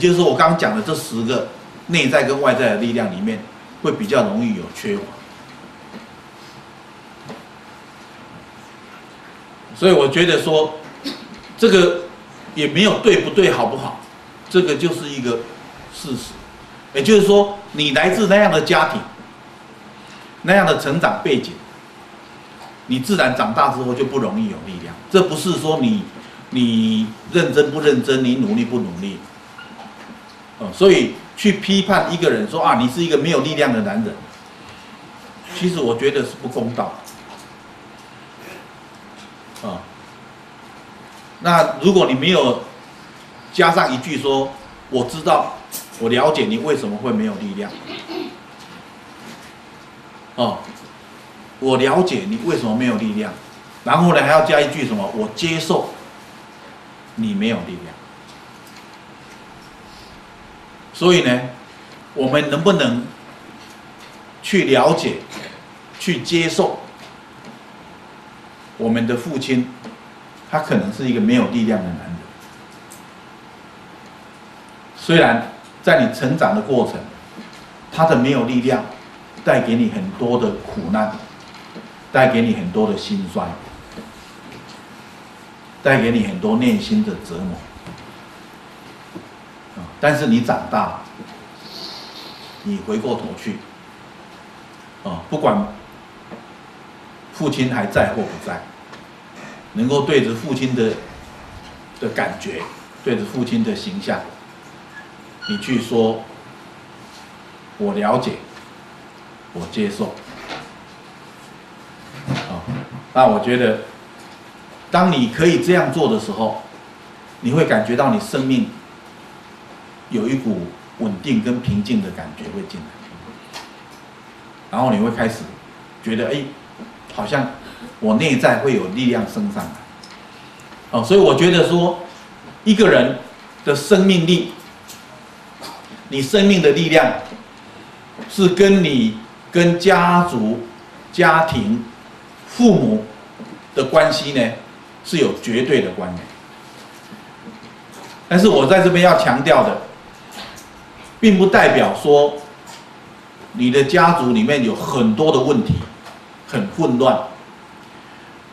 就是我刚刚讲的这十个内在跟外在的力量里面，会比较容易有缺乏。所以我觉得说，这个也没有对不对，好不好？这个就是一个事实。也就是说，你来自那样的家庭，那样的成长背景，你自然长大之后就不容易有力量。这不是说你你认真不认真，你努力不努力。所以去批判一个人说啊，你是一个没有力量的男人，其实我觉得是不公道。啊，那如果你没有加上一句说，我知道，我了解你为什么会没有力量。哦，我了解你为什么没有力量，然后呢还要加一句什么？我接受你没有力量。所以呢，我们能不能去了解、去接受？我们的父亲，他可能是一个没有力量的男人。虽然在你成长的过程，他的没有力量，带给你很多的苦难，带给你很多的心酸，带给你很多内心的折磨。但是你长大，你回过头去，啊，不管父亲还在或不在。能够对着父亲的的感觉，对着父亲的形象，你去说，我了解，我接受，啊，那我觉得，当你可以这样做的时候，你会感觉到你生命有一股稳定跟平静的感觉会进来，然后你会开始觉得，哎，好像。我内在会有力量升上来，哦，所以我觉得说，一个人的生命力，你生命的力量，是跟你跟家族、家庭、父母的关系呢，是有绝对的关联。但是我在这边要强调的，并不代表说，你的家族里面有很多的问题，很混乱。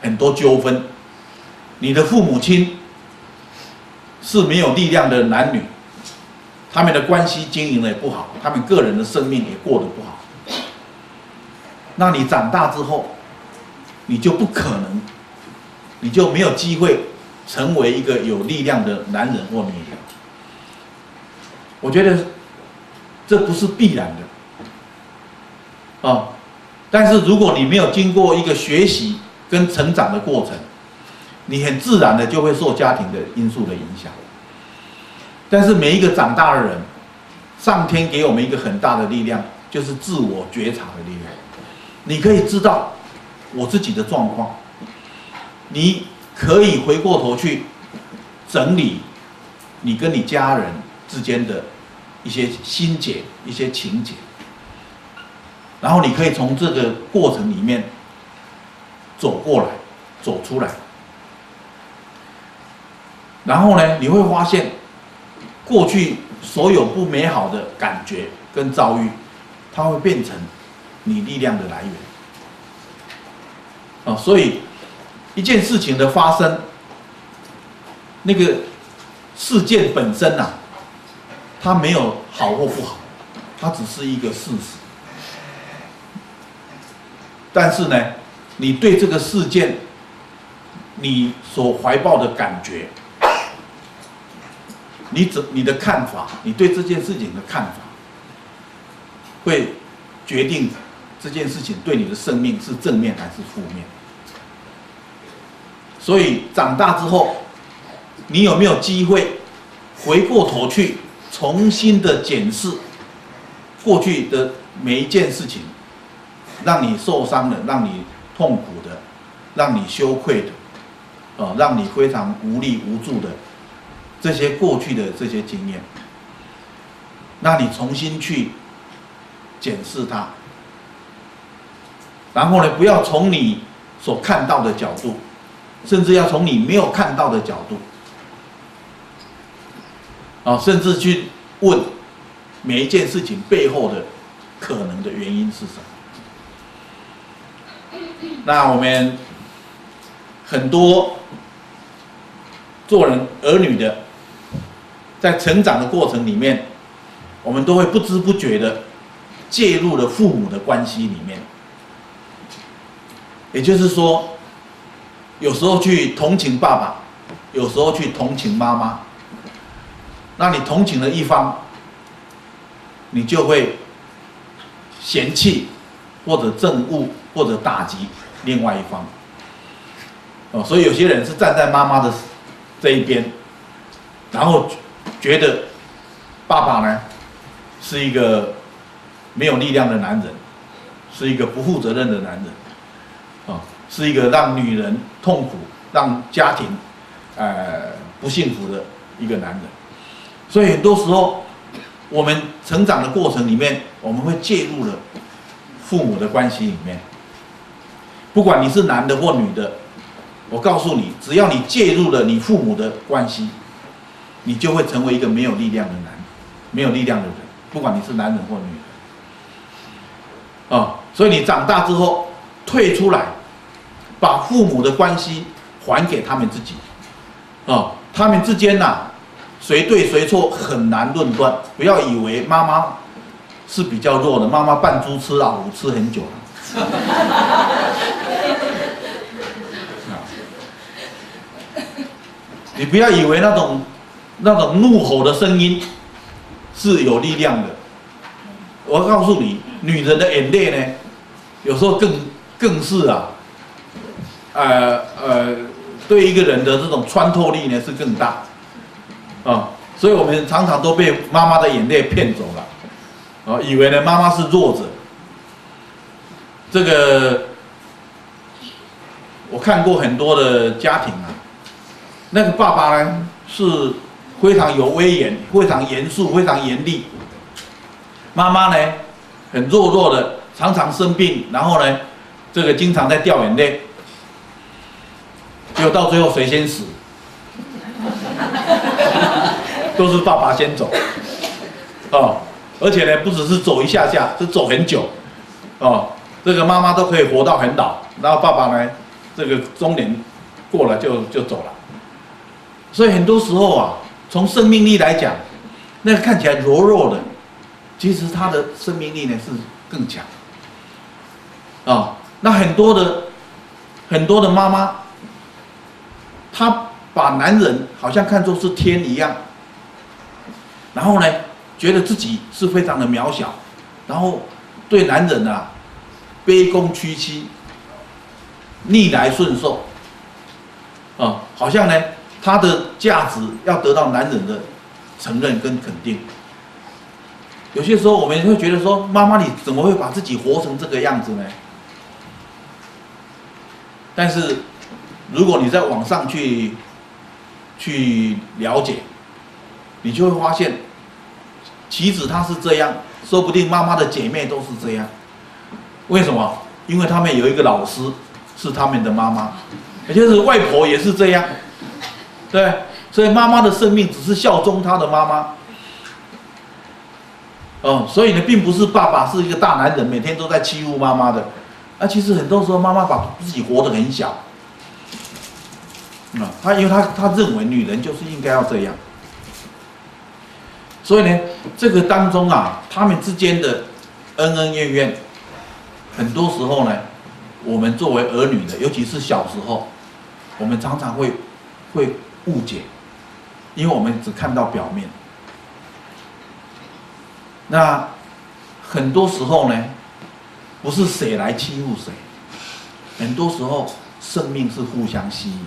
很多纠纷，你的父母亲是没有力量的男女，他们的关系经营的也不好，他们个人的生命也过得不好。那你长大之后，你就不可能，你就没有机会成为一个有力量的男人或女人。我觉得这不是必然的，啊，但是如果你没有经过一个学习。跟成长的过程，你很自然的就会受家庭的因素的影响。但是每一个长大的人，上天给我们一个很大的力量，就是自我觉察的力量。你可以知道我自己的状况，你可以回过头去整理你跟你家人之间的一些心结、一些情节，然后你可以从这个过程里面。走过来，走出来，然后呢，你会发现，过去所有不美好的感觉跟遭遇，它会变成你力量的来源。啊，所以一件事情的发生，那个事件本身呐，它没有好或不好，它只是一个事实。但是呢，你对这个事件，你所怀抱的感觉，你怎你的看法，你对这件事情的看法，会决定这件事情对你的生命是正面还是负面。所以长大之后，你有没有机会回过头去重新的检视过去的每一件事情，让你受伤的，让你。痛苦的，让你羞愧的，啊，让你非常无力无助的这些过去的这些经验，那你重新去检视它，然后呢，不要从你所看到的角度，甚至要从你没有看到的角度，啊，甚至去问每一件事情背后的可能的原因是什么。那我们很多做人儿女的，在成长的过程里面，我们都会不知不觉的介入了父母的关系里面。也就是说，有时候去同情爸爸，有时候去同情妈妈。那你同情的一方，你就会嫌弃，或者憎恶，或者打击另外一方。哦，所以有些人是站在妈妈的这一边，然后觉得爸爸呢是一个没有力量的男人，是一个不负责任的男人。啊是一个让女人痛苦、让家庭，呃，不幸福的一个男人。所以很多时候，我们成长的过程里面，我们会介入了父母的关系里面。不管你是男的或女的，我告诉你，只要你介入了你父母的关系，你就会成为一个没有力量的男，没有力量的人。不管你是男人或女人，啊，所以你长大之后退出来。把父母的关系还给他们自己，啊，他们之间呐，谁对谁错很难论断。不要以为妈妈是比较弱的，妈妈扮猪吃老虎吃很久了。你不要以为那种那种怒吼的声音是有力量的。我告诉你，女人的眼泪呢，有时候更更是啊。呃呃，对一个人的这种穿透力呢是更大，啊、所以我们常常都被妈妈的眼泪骗走了，啊、哦，以为呢妈妈是弱者。这个我看过很多的家庭啊，那个爸爸呢是非常有威严、非常严肃、非常严厉，妈妈呢很弱弱的，常常生病，然后呢这个经常在掉眼泪。结果到最后谁先死？都是爸爸先走，哦，而且呢，不只是走一下下，是走很久，哦，这个妈妈都可以活到很老，然后爸爸呢，这个中年过了就就走了。所以很多时候啊，从生命力来讲，那个看起来柔弱的，其实他的生命力呢是更强。啊、哦，那很多的很多的妈妈。她把男人好像看作是天一样，然后呢，觉得自己是非常的渺小，然后对男人啊卑躬屈膝、逆来顺受，啊，好像呢他的价值要得到男人的承认跟肯定。有些时候我们会觉得说，妈妈你怎么会把自己活成这个样子呢？但是。如果你在网上去去了解，你就会发现，其实他是这样，说不定妈妈的姐妹都是这样。为什么？因为他们有一个老师是他们的妈妈，也就是外婆也是这样，对。所以妈妈的生命只是效忠她的妈妈。哦，所以呢，并不是爸爸是一个大男人，每天都在欺负妈妈的。那其实很多时候，妈妈把自己活得很小。啊，他因为他他认为女人就是应该要这样，所以呢，这个当中啊，他们之间的恩恩怨怨，很多时候呢，我们作为儿女的，尤其是小时候，我们常常会会误解，因为我们只看到表面。那很多时候呢，不是谁来欺负谁，很多时候生命是互相吸引。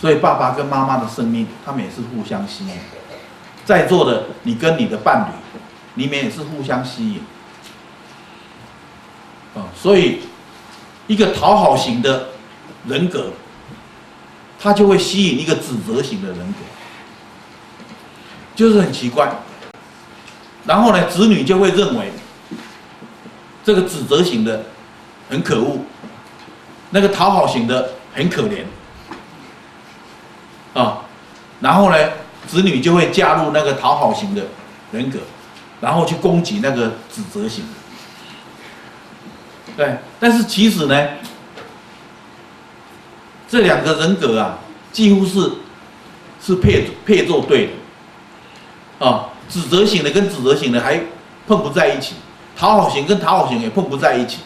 所以，爸爸跟妈妈的生命，他们也是互相吸引的。在座的你跟你的伴侣，里面也是互相吸引。啊，所以一个讨好型的人格，他就会吸引一个指责型的人格，就是很奇怪。然后呢，子女就会认为这个指责型的很可恶，那个讨好型的很可怜。啊，然后呢，子女就会加入那个讨好型的人格，然后去攻击那个指责型。对，但是其实呢，这两个人格啊，几乎是是配配作对的，啊，指责型的跟指责型的还碰不在一起，讨好型跟讨好型也碰不在一起。